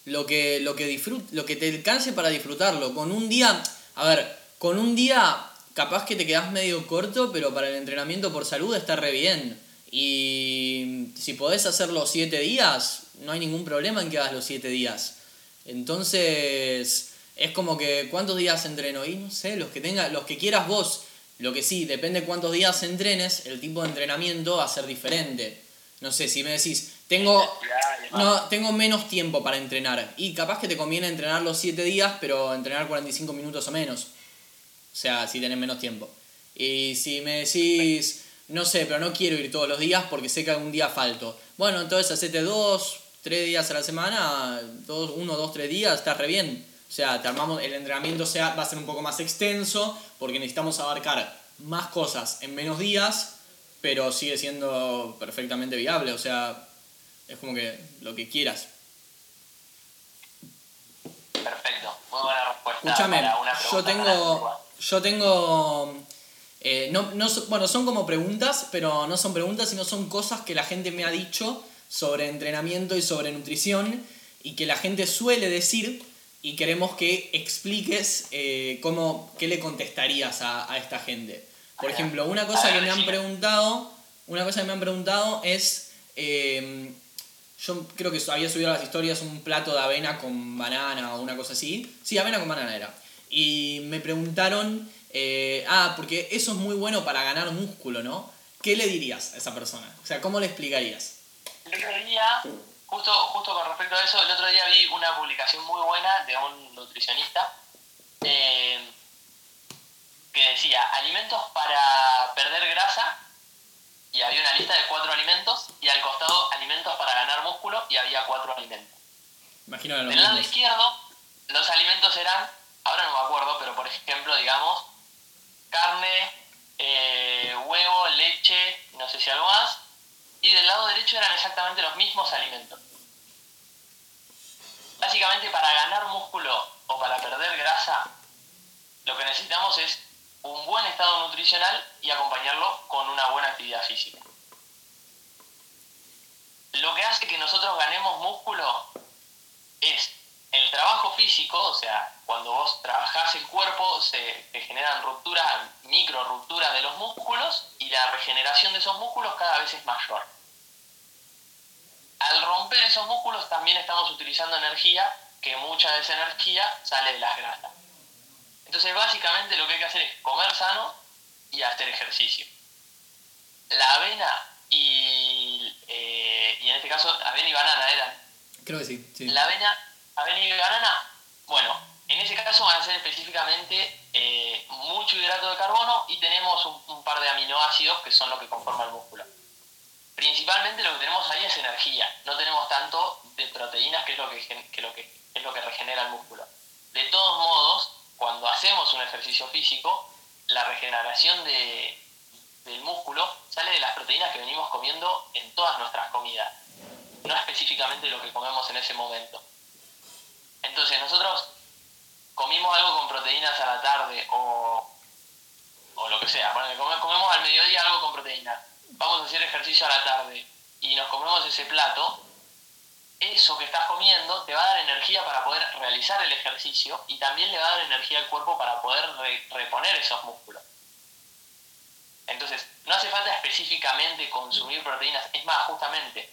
lo que, lo que disfrut, lo que te alcance para disfrutarlo. Con un día, a ver, con un día capaz que te quedas medio corto, pero para el entrenamiento por salud está re bien. Y si podés hacerlo siete días, no hay ningún problema en que hagas los siete días. Entonces, Es como que, ¿cuántos días entreno? Y no sé, los que tenga, los que quieras vos. Lo que sí, depende de cuántos días entrenes, el tipo de entrenamiento va a ser diferente. No sé, si me decís, tengo, no, tengo menos tiempo para entrenar. Y capaz que te conviene entrenar los 7 días, pero entrenar 45 minutos o menos. O sea, si tenés menos tiempo. Y si me decís, no sé, pero no quiero ir todos los días porque sé que algún día falto. Bueno, entonces hacete dos, tres días a la semana, dos, uno, dos, tres días, está re bien. O sea, te armamos, el entrenamiento sea, va a ser un poco más extenso porque necesitamos abarcar más cosas en menos días, pero sigue siendo perfectamente viable. O sea, es como que lo que quieras. Perfecto, muy buena respuesta. Escúchame, yo tengo, yo tengo, eh, no, no, bueno, son como preguntas, pero no son preguntas, sino son cosas que la gente me ha dicho sobre entrenamiento y sobre nutrición y que la gente suele decir y queremos que expliques eh, cómo, qué le contestarías a, esta gente. Por ejemplo, una cosa que me han preguntado, una cosa que me han preguntado es, em, yo creo que había subido a las historias un plato de avena con banana o una cosa así. Sí, avena con banana era. Y me preguntaron, eh, ah, porque eso es muy bueno para ganar músculo, ¿no? ¿Qué le dirías a esa persona? O sea, ¿cómo le explicarías? Justo, justo con respecto a eso, el otro día vi una publicación muy buena de un nutricionista eh, que decía alimentos para perder grasa y había una lista de cuatro alimentos y al costado alimentos para ganar músculo y había cuatro alimentos. Imagino Del lado izquierdo los alimentos eran, ahora no me acuerdo, pero por ejemplo, digamos, carne, eh, huevo, leche, no sé si algo más, y del lado derecho eran exactamente los mismos alimentos. Básicamente para ganar músculo o para perder grasa, lo que necesitamos es un buen estado nutricional y acompañarlo con una buena actividad física. Lo que hace que nosotros ganemos músculo es el trabajo físico, o sea, cuando vos trabajás el cuerpo se generan rupturas, micro rupturas de los músculos y la regeneración de esos músculos cada vez es mayor. Al romper esos músculos también estamos utilizando energía, que mucha de esa energía sale de las grasas. Entonces básicamente lo que hay que hacer es comer sano y hacer ejercicio. La avena y, eh, y en este caso avena y banana eran. Creo que sí, sí. La avena avena y banana, bueno, en ese caso van a ser específicamente eh, mucho hidrato de carbono y tenemos un, par de aminoácidos que son lo que conforman el músculo. Principalmente lo que tenemos ahí es energía, no tenemos tanto de proteínas que es lo que, lo que, es lo que regenera el músculo. De todos modos, cuando hacemos un ejercicio físico, la regeneración de, del músculo sale de las proteínas que venimos comiendo en todas nuestras comidas, no específicamente lo que comemos en ese momento. Entonces nosotros comimos algo con proteínas a la tarde o, o lo que sea, comemos al mediodía algo con proteínas, vamos a hacer ejercicio a la tarde y nos comemos ese plato, eso que estás comiendo te va a dar energía para poder realizar el ejercicio y también le va a dar energía al cuerpo para poder reponer esos músculos. Entonces, no hace falta específicamente consumir proteínas, es más, justamente,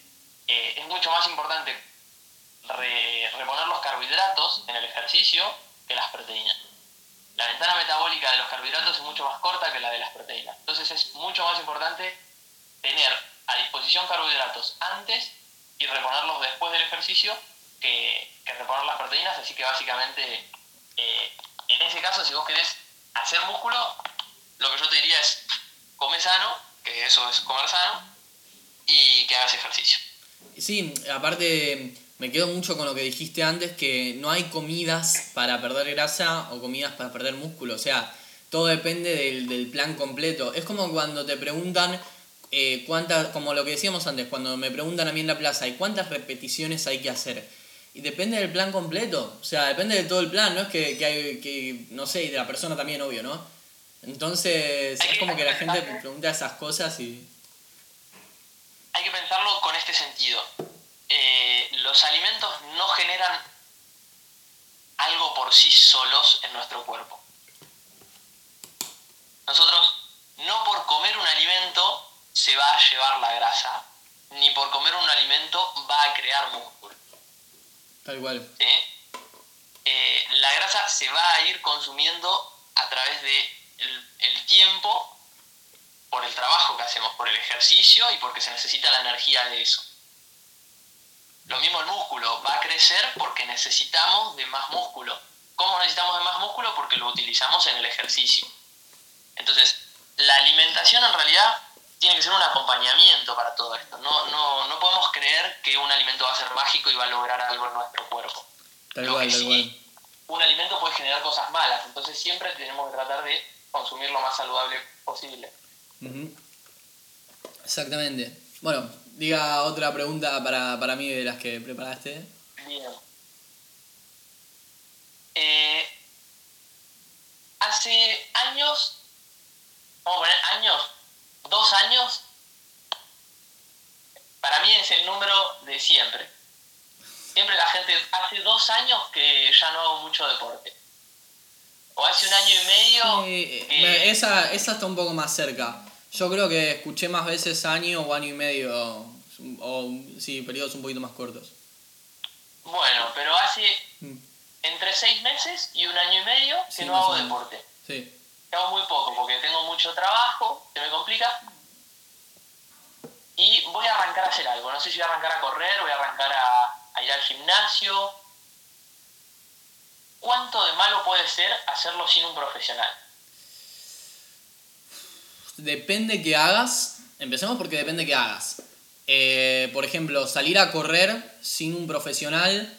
eh, es mucho más importante reponer los carbohidratos en el ejercicio que las proteínas. La ventana metabólica de los carbohidratos es mucho más corta que la de las proteínas. Entonces es mucho más importante tener a disposición carbohidratos antes y reponerlos después del ejercicio que, reponer las proteínas. Así que básicamente, eh, en ese caso, si vos querés hacer músculo, lo que yo te diría es come sano, que eso es comer sano, y que hagas ejercicio. Sí, aparte me quedo mucho con lo que dijiste antes, que no hay comidas para perder grasa o comidas para perder músculo. O sea, todo depende del, del plan completo. Es como cuando te preguntan eh, cuántas, como lo que decíamos antes, cuando me preguntan a mí en la plaza, ¿y cuántas repeticiones hay que hacer? Y depende del plan completo, o sea, depende de todo el plan, no es que, que hay, que, no sé, y de la persona también, obvio, ¿no? Entonces, es como que la gente pregunta esas cosas y... Hay que pensarlo con este sentido. Los alimentos no generan algo por sí solos en nuestro cuerpo. Nosotros, no por comer un alimento, se va a llevar la grasa, ni por comer un alimento va a crear músculo. Tal cual. Eh, la grasa se va a ir consumiendo a través de el, tiempo por el trabajo que hacemos, por el ejercicio y porque se necesita la energía de eso. Lo mismo el músculo, va a crecer porque necesitamos de más músculo. ¿Cómo necesitamos de más músculo? Porque lo utilizamos en el ejercicio. Entonces, la alimentación en realidad tiene que ser un acompañamiento para todo esto. No, no, no podemos creer que un alimento va a ser mágico y va a lograr algo en nuestro cuerpo. Tal cual, tal cual. Un alimento puede generar cosas malas, entonces siempre tenemos que tratar de consumir lo más saludable posible. Exactamente. Bueno, diga otra pregunta para, para mí de las que preparaste. Bien. Eh, hace años, vamos a poner años, dos años, para mí es el número de siempre. Siempre la gente, hace dos años que ya no hago mucho deporte. O hace un año y medio. Sí, esa, esa está un poco más cerca. Yo creo que escuché más veces año o año y medio, o sí, periodos un poquito más cortos. Bueno, pero hace mm. entre seis meses y un año y medio que no hago deporte. Sí. Hago muy poco porque tengo mucho trabajo, se me complica. Y voy a arrancar a hacer algo. No sé si voy a arrancar a correr, voy a arrancar a ir al gimnasio. ¿Cuánto de malo puede ser hacerlo sin un profesional? Depende que hagas. Empecemos porque depende que hagas. Eh, por ejemplo, salir a correr sin un profesional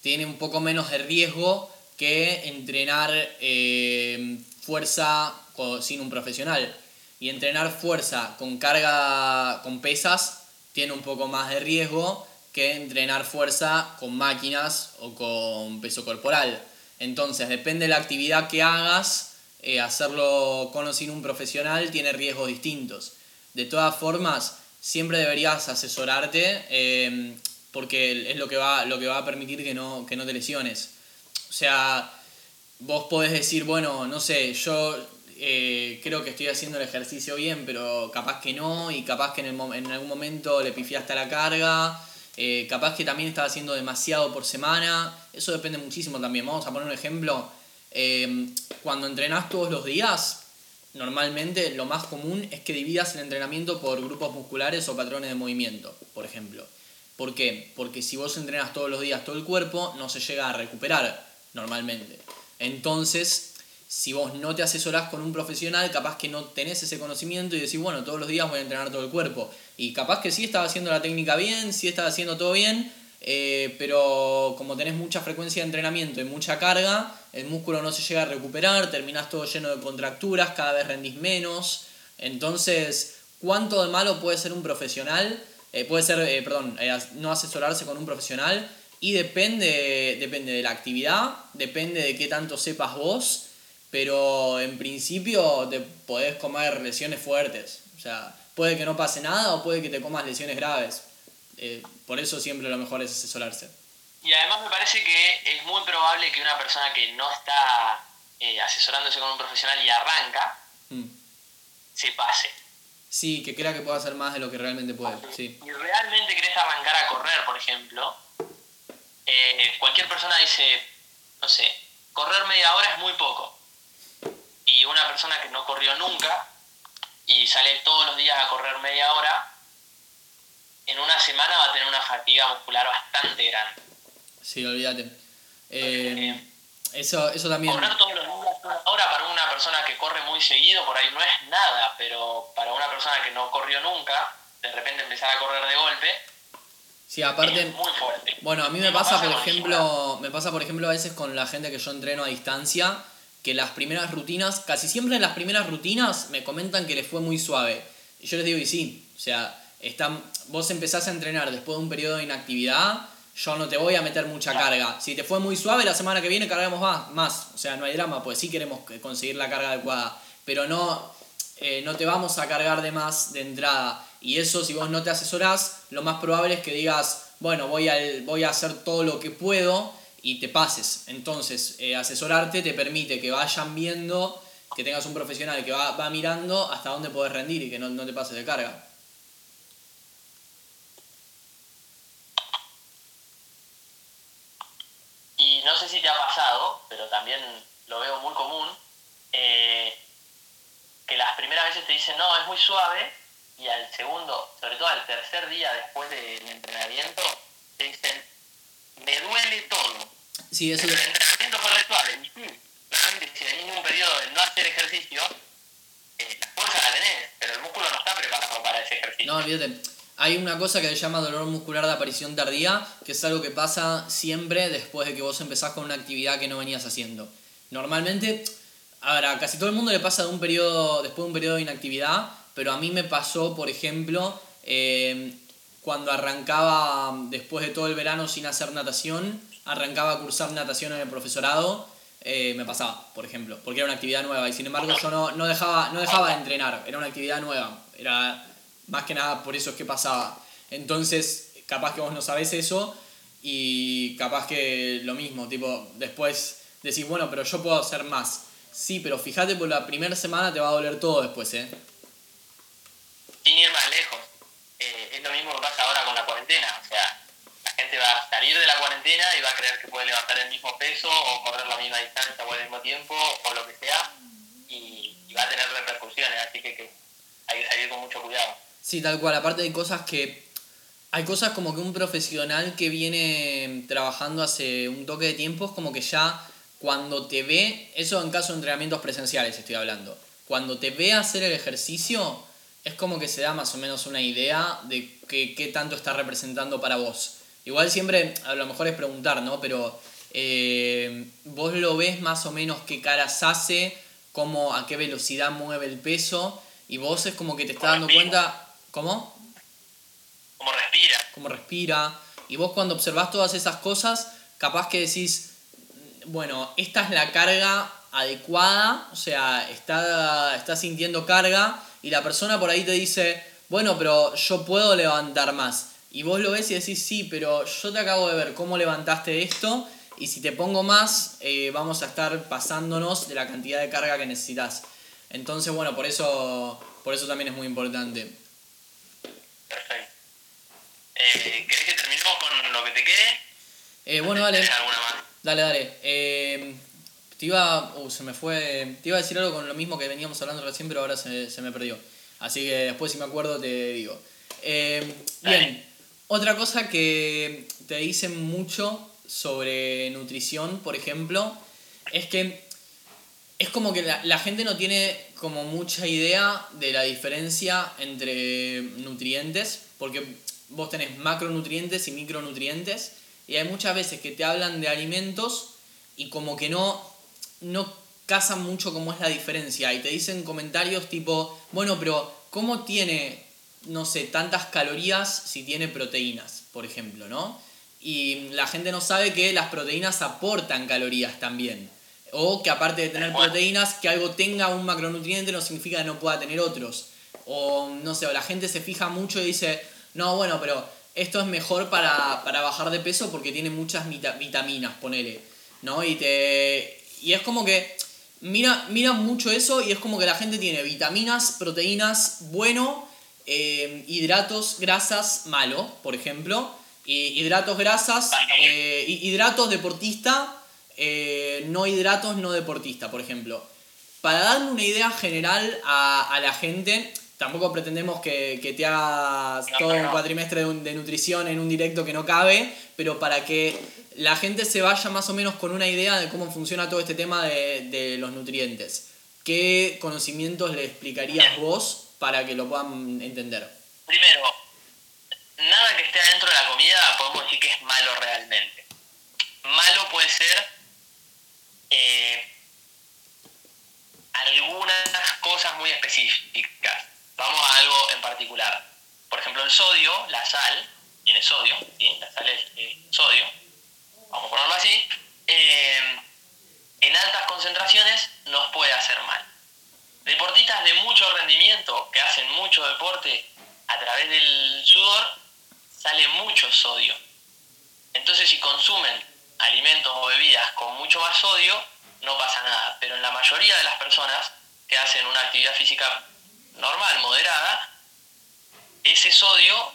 tiene un poco menos de riesgo que entrenar eh, fuerza sin un profesional. Y entrenar fuerza con carga con pesas tiene un poco más de riesgo que entrenar fuerza con máquinas o con peso corporal. Entonces, depende de la actividad que hagas, eh, hacerlo con o sin un profesional tiene riesgos distintos. De todas formas, siempre deberías asesorarte eh, porque es lo que, va, lo que va a permitir que no, que no te lesiones. O sea, vos podés decir, bueno, no sé, yo eh, creo que estoy haciendo el ejercicio bien, pero capaz que no, y capaz que en, en algún momento le pifiaste la carga, capaz que también estás haciendo demasiado por semana, eso depende muchísimo también. Vamos a poner un ejemplo, Em, cuando entrenás todos los días, normalmente lo más común es que dividas el entrenamiento por grupos musculares o patrones de movimiento, por ejemplo. ¿Por qué? Porque si vos entrenas todos los días todo el cuerpo, no se llega a recuperar normalmente. Entonces, si vos no te asesorás con un profesional, capaz que no tenés ese conocimiento y decís, bueno, todos los días voy a entrenar todo el cuerpo. Y capaz que sí estás haciendo la técnica bien, sí estás haciendo todo bien, eh, pero como tenés mucha frecuencia de entrenamiento y mucha carga, el músculo no se llega a recuperar, terminás todo lleno de contracturas, cada vez rendís menos. Entonces, ¿cuánto de malo puede ser un profesional? Eh, puede ser, eh, perdón, no asesorarse con un profesional y depende, depende de la actividad, depende de qué tanto sepas vos, pero en principio te podés comer lesiones fuertes. O sea, puede que no pase nada o puede que te comas lesiones graves. Eh, por eso siempre lo mejor es asesorarse. Y además me parece que es muy probable que una persona que no está eh, asesorándose con un profesional y arranca, mm. se pase. Sí, que crea que puede hacer más de lo que realmente puede. Sí. Y realmente querés arrancar a correr, por ejemplo, eh, cualquier persona dice, no sé, correr media hora es muy poco. Y una persona que no corrió nunca y sale todos los días a correr media hora, en una semana va a tener una fatiga muscular bastante grande. Sí, olvídate. Eh, eso, eso también. Correr todos los días, ahora para una persona que corre muy seguido, por ahí no es nada, pero para una persona que no corrió nunca, de repente empezar a correr de golpe. Sí, aparte. Es muy fuerte. Bueno, a mí me, pasa, por ejemplo, me pasa, por ejemplo, a veces con la gente que yo entreno a distancia, que las primeras rutinas, casi siempre en las primeras rutinas me comentan que les fue muy suave. Y yo les digo, y sí, o sea, vos empezás a entrenar después de un periodo de inactividad, yo no te voy a meter mucha carga. Si te fue muy suave, la semana que viene cargamos más, más. O sea, no hay drama, pues sí queremos conseguir la carga adecuada. Pero no, eh, no te vamos a cargar de más de entrada. Y eso, si vos no te asesorás, lo más probable es que digas, bueno, voy a, voy a hacer todo lo que puedo y te pases. Entonces, eh, asesorarte te permite que vayan viendo, que tengas un profesional que va, va mirando hasta dónde podés rendir y que no, no te pases de carga. no sé si te ha pasado, pero también lo veo muy común, eh, que las primeras veces te dicen, no, es muy suave, y al segundo, sobre todo al tercer día después del entrenamiento, te dicen, me duele todo. Sí, eso el entrenamiento fue re suave. Y sí, claramente si en un periodo de no hacer ejercicio, eh, la fuerza la tenés, pero el músculo no está preparado para ese ejercicio. No, olvídate. Hay una cosa que se llama dolor muscular de aparición tardía, que es algo que pasa siempre después de que vos empezás con una actividad que no venías haciendo. Normalmente, a ver, a casi todo el mundo le pasa de un periodo, después de un periodo de inactividad, pero a mí me pasó, por ejemplo, eh, cuando arrancaba después de todo el verano sin hacer natación, arrancaba a cursar natación en el profesorado, eh, me pasaba, por ejemplo, porque era una actividad nueva y sin embargo yo no, no, dejaba, no dejaba de entrenar, era una actividad nueva, era más que nada por eso es que pasaba. Entonces, capaz que vos no sabés eso y capaz que lo mismo, tipo, después decís, bueno, pero yo puedo hacer más. Sí, pero fíjate, por la primera semana te va a doler todo después, ¿eh? Sin ir más lejos, eh, es lo mismo que pasa ahora con la cuarentena, o sea, la gente va a salir de la cuarentena y va a creer que puede levantar el mismo peso o correr la misma distancia o al mismo tiempo o lo que sea y, y va a tener repercusiones, así que, que hay que salir con mucho cuidado. Sí, tal cual. Aparte hay cosas que... Hay cosas como que un profesional que viene trabajando hace un toque de tiempo es como que ya cuando te ve, eso en caso de entrenamientos presenciales estoy hablando, cuando te ve hacer el ejercicio es como que se da más o menos una idea de que, qué tanto está representando para vos. Igual siempre, a lo mejor es preguntar, ¿no? Pero eh, vos lo ves más o menos qué caras hace, cómo, a qué velocidad mueve el peso, y vos es como que te estás dando cuenta, ¿cómo? Cómo respira. Cómo respira. Y vos cuando observás todas esas cosas, capaz que decís, bueno, esta es la carga adecuada, o sea, está, está sintiendo carga, y la persona por ahí te dice, bueno, pero yo puedo levantar más. Y vos lo ves y decís, sí, pero yo te acabo de ver cómo levantaste esto, y si te pongo más, eh, vamos a estar pasándonos de la cantidad de carga que necesitas. Entonces, bueno, por eso, por eso también es muy importante. Perfecto. Eh, ¿Querés que terminemos con lo que te quede? Eh, bueno, dale. ¿Tenés alguna más? Dale, dale. Eh, te iba. Uh, se me fue. Te iba a decir algo con lo mismo que veníamos hablando recién, pero ahora se, se me perdió. Así que después, si me acuerdo, te digo. Bien. Otra cosa que te dicen mucho sobre nutrición, por ejemplo, es que es como que la, gente no tiene como mucha idea de la diferencia entre nutrientes, porque vos tenés macronutrientes y micronutrientes, y hay muchas veces que te hablan de alimentos y como que no, no casan mucho cómo es la diferencia, y te dicen comentarios tipo, bueno, pero ¿cómo tiene, no sé, tantas calorías si tiene proteínas, por ejemplo, ¿no? Y la gente no sabe que las proteínas aportan calorías también. O que aparte de tener proteínas, que algo tenga un macronutriente no significa que no pueda tener otros. O no sé, o la gente se fija mucho y dice, no, bueno, pero esto es mejor para, para bajar de peso porque tiene muchas vita- vitaminas, ponele. ¿No? Y te. Y es como que. Mira, mira mucho eso y es como que la gente tiene vitaminas, proteínas, bueno, eh, hidratos, grasas, malo, por ejemplo. Y hidratos, grasas, eh, hi- hidratos, deportista, eh, no hidratos, no deportista, por ejemplo. Para darle una idea general a, a la gente, tampoco pretendemos que, que te hagas No, todo un cuatrimestre de, nutrición en un directo que no cabe, pero para que la gente se vaya más o menos con una idea de cómo funciona todo este tema de, de los nutrientes. ¿Qué conocimientos le explicarías vos para que lo puedan entender? Primero, nada que esté adentro de la comida podemos decir que es malo realmente. Malo puede ser eh, algunas cosas muy específicas. Vamos a algo en particular. Por ejemplo, el sodio, la sal, tiene sodio, la sal es sodio, vamos a ponerlo así, eh, en altas concentraciones nos puede hacer mal. Deportistas de mucho rendimiento que hacen mucho deporte a través del sudor sale mucho sodio. Entonces si consumen alimentos o bebidas con mucho más sodio, no pasa nada. Pero en la mayoría de las personas que hacen una actividad física normal, moderada, ese sodio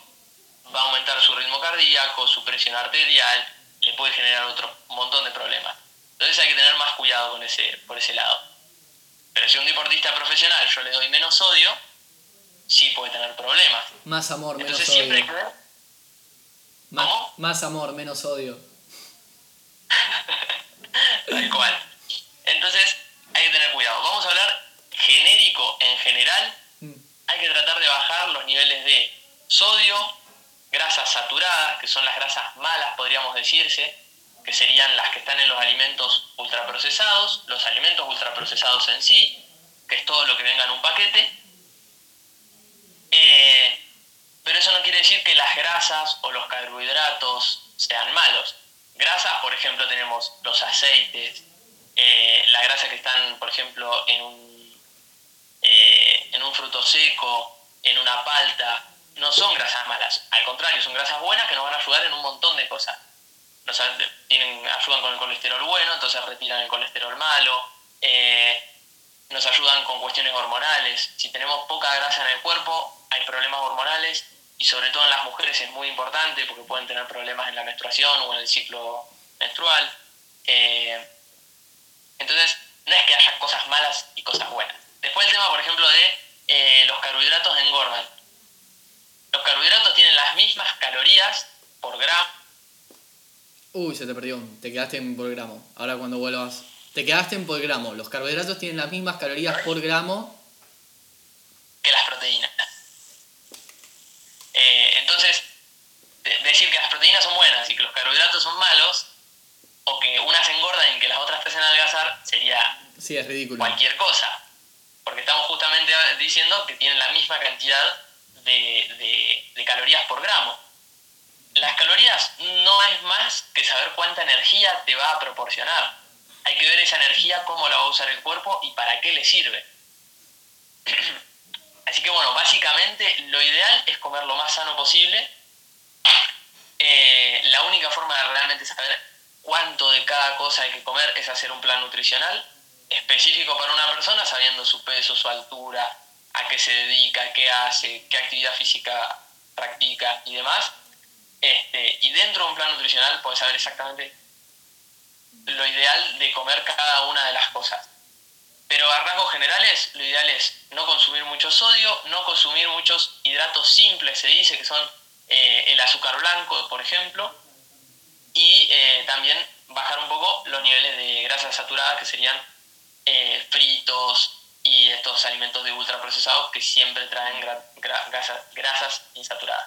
va a aumentar su ritmo cardíaco, su presión arterial, le puede generar otro montón de problemas. Entonces hay que tener más cuidado con ese, por ese lado. Pero si un deportista profesional yo le doy menos sodio, sí puede tener problemas. Más amor, menos Entonces siempre hay odio. que Más, ¿Cómo? más amor, menos odio. *laughs* Tal cual. Entonces, hay que tener cuidado. Vamos a hablar en general. Mm. Hay que tratar de bajar los niveles de sodio, grasas saturadas, que son las grasas malas, podríamos decirse, que serían las que están en los alimentos ultraprocesados, los alimentos ultraprocesados en sí, que es todo lo que venga en un paquete. Eh, pero eso no quiere decir que las grasas o los carbohidratos sean malos. Grasas, por ejemplo, tenemos los aceites, eh, la grasa que están, por ejemplo, en un, eh, en un fruto seco, en una palta, no son grasas malas. Al contrario, son grasas buenas que nos van a ayudar en un montón de cosas. Nos ayudan con el colesterol bueno, entonces retiran el colesterol malo. eh, nos ayudan con cuestiones hormonales. Si tenemos poca grasa en el cuerpo, hay problemas hormonales y sobre todo en las mujeres es muy importante porque pueden tener problemas en la menstruación o en el ciclo menstrual. Eh, entonces, no es que haya cosas malas y cosas buenas. Después el tema, por ejemplo, de eh, los carbohidratos engordan. Los carbohidratos tienen las mismas calorías por gramo Uy, se te perdió. Te quedaste en por gramo. Ahora cuando vuelvas. Te quedaste en por gramo. Los carbohidratos tienen las mismas calorías por gramo. que las proteínas. Eh, entonces, de- decir que las proteínas son buenas y que los carbohidratos son malos, o que unas engordan y que las otras te hacen adelgazar, sería Sí, es ridículo. cualquier cosa. Porque estamos justamente diciendo que tienen la misma cantidad de, de- calorías por gramo. Las calorías no es más que saber cuánta energía te va a proporcionar. Hay que ver esa energía, cómo la va a usar el cuerpo y para qué le sirve. *clears throat* Así que bueno, básicamente lo ideal es comer lo más sano posible. Eh, la única forma de realmente saber cuánto de cada cosa hay que comer es hacer un plan nutricional específico para una persona, sabiendo su peso, su altura, a qué se dedica, qué hace, qué actividad física practica y demás. Este, y dentro de un plan nutricional puedes saber exactamente lo ideal de comer cada una de las cosas. Pero a rasgos generales, lo ideal es no consumir mucho sodio, no consumir muchos hidratos simples, se dice que son eh, el azúcar blanco, por ejemplo, y eh, también bajar un poco los niveles de grasas saturadas, que serían eh, fritos y estos alimentos de ultraprocesados que siempre traen gra- gra- grasas, grasas insaturadas.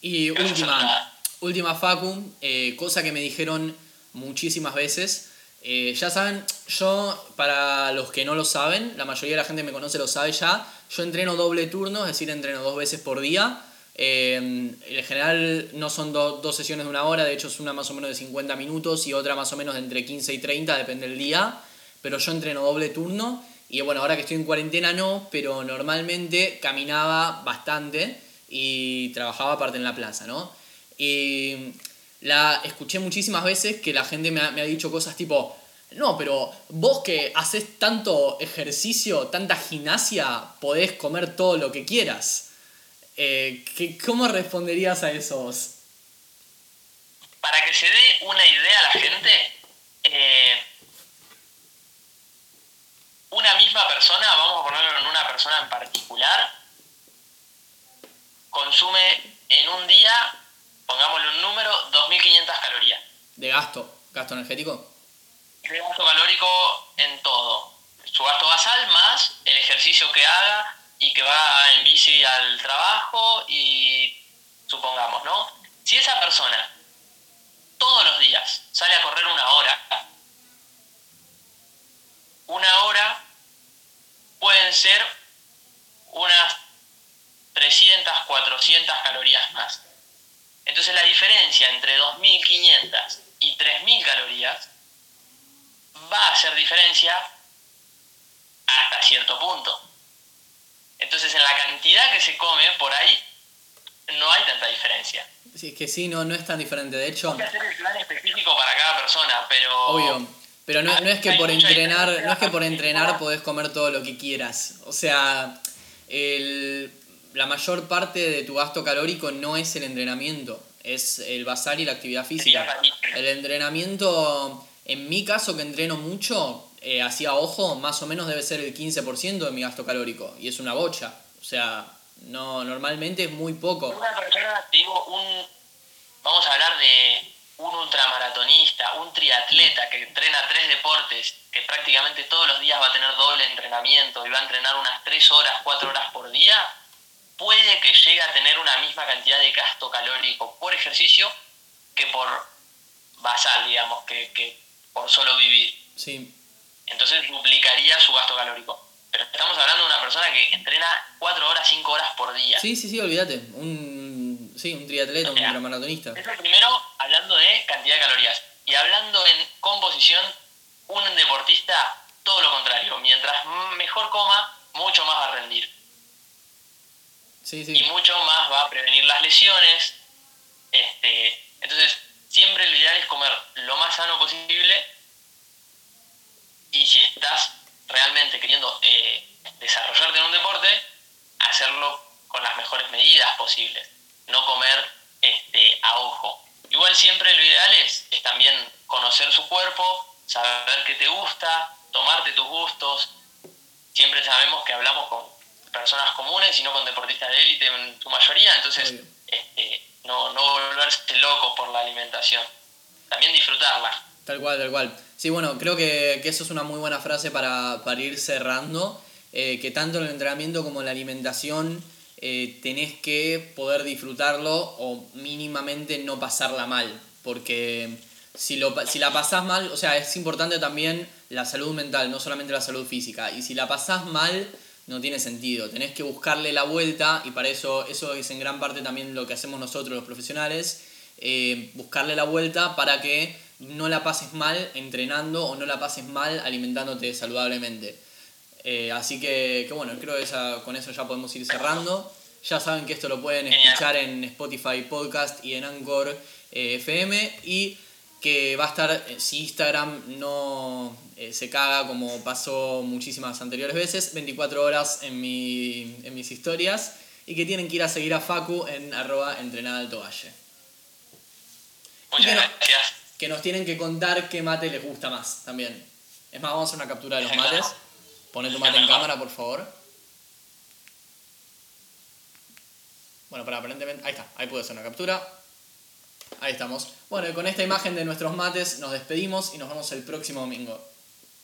Y última, Sandra. última Facu, eh, cosa que me dijeron muchísimas veces. Eh, ya saben, yo, para los que no lo saben, la mayoría de la gente que me conoce lo sabe ya, yo entreno doble turno, es decir, entreno dos veces por día. Eh, en general no son do- dos sesiones de una hora, de hecho es una más o menos de 50 minutos y otra más o menos de entre 15 y 30, depende del día. Pero yo entreno doble turno y bueno, ahora que estoy en cuarentena no, pero normalmente caminaba bastante y trabajaba aparte en la plaza, ¿no? Y la escuché muchísimas veces que la gente me ha, me ha dicho cosas tipo, no, pero vos que haces tanto ejercicio, tanta gimnasia, podés comer todo lo que quieras. Eh, ¿qué- ¿Cómo responderías a esos? Para que se dé una idea a la gente, eh, una misma persona, vamos a ponerlo en una persona en particular, consume en un día, pongámosle un número, 2.500 calorías. ¿De gasto? ¿Gasto energético? de gasto calórico en todo. Su gasto basal más el ejercicio que haga y que va en bici al trabajo y supongamos, ¿no? Si esa persona todos los días sale a correr una hora, una hora pueden ser unas 300, 400 calorías más. Entonces la diferencia entre 2.500 y 3.000 calorías va a hacer diferencia hasta cierto punto. Entonces en la cantidad que se come por ahí no hay tanta diferencia. Sí, es que sí, no, no es tan diferente. De hecho, Hay que hacer el plan específico para cada persona, pero... obvio. Pero no, no es que por entrenar, no es que por entrenar podés comer todo lo que quieras. O sea, el, la mayor parte de tu gasto calórico no es el entrenamiento, es el basal y la actividad física. El entrenamiento En mi caso, que entreno mucho, eh, hacía ojo, más o menos debe ser el 15% de mi gasto calórico. Y es una bocha. O sea, no normalmente es muy poco. Una persona, te digo, un, vamos a hablar de un ultramaratonista, un triatleta que entrena tres deportes, que prácticamente todos los días va a tener doble entrenamiento y va a entrenar unas 3 horas, 4 horas por día, puede que llegue a tener una misma cantidad de gasto calórico por ejercicio que por basal, digamos, que, que por solo vivir. Sí. Entonces duplicaría su gasto calórico. Pero estamos hablando de una persona que entrena 4 horas, 5 horas por día. Sí, sí, sí, olvídate. Un, sí, un triatleta, un ultramaratonista. Eso primero hablando de cantidad de calorías. Y hablando en composición, un deportista, todo lo contrario. Mientras mejor coma, mucho más va a rendir. Sí, sí. Y mucho más va a prevenir las lesiones. Este, entonces, siempre lo ideal es comer lo más sano posible. Y si estás realmente queriendo eh, desarrollarte en un deporte, hacerlo con las mejores medidas posibles. No comer este, a ojo. Igual siempre lo ideal es, es también conocer su cuerpo, saber qué te gusta, tomarte tus gustos. Siempre sabemos que hablamos con personas comunes y no con deportistas de élite en su mayoría, entonces este, no, no volverse loco por la alimentación. También disfrutarla. Tal cual, tal cual. Sí, bueno, creo que, que eso es una muy buena frase para, para ir cerrando, eh, que tanto el entrenamiento como la alimentación eh, tenés que poder disfrutarlo o mínimamente no pasarla mal, porque si, lo, si la pasás mal, o sea, es importante también la salud mental, no solamente la salud física, y si la pasás mal, no tiene sentido, tenés que buscarle la vuelta y para eso, eso es en gran parte también lo que hacemos nosotros los profesionales, eh, buscarle la vuelta para que no la pases mal entrenando o no la pases mal alimentándote saludablemente. Eh, así que, que, bueno, creo que con eso ya podemos ir cerrando. Ya saben que esto lo pueden escuchar en Spotify Podcast y en Anchor eh, FM y que va a estar, eh, si Instagram no se caga como pasó muchísimas anteriores veces, 24 horas en, mi, en mis historias y que tienen que ir a seguir a Facu en arroba entrenada alto valle. Muchas gracias que nos tienen que contar qué mate les gusta más también. Es más, vamos a hacer una captura de los mates. Pone tu mate en cámara, por favor. Bueno, para aparentemente. Ahí está, ahí puede ser una captura. Ahí estamos. Bueno, y con esta imagen de nuestros mates nos despedimos y nos vemos el próximo domingo.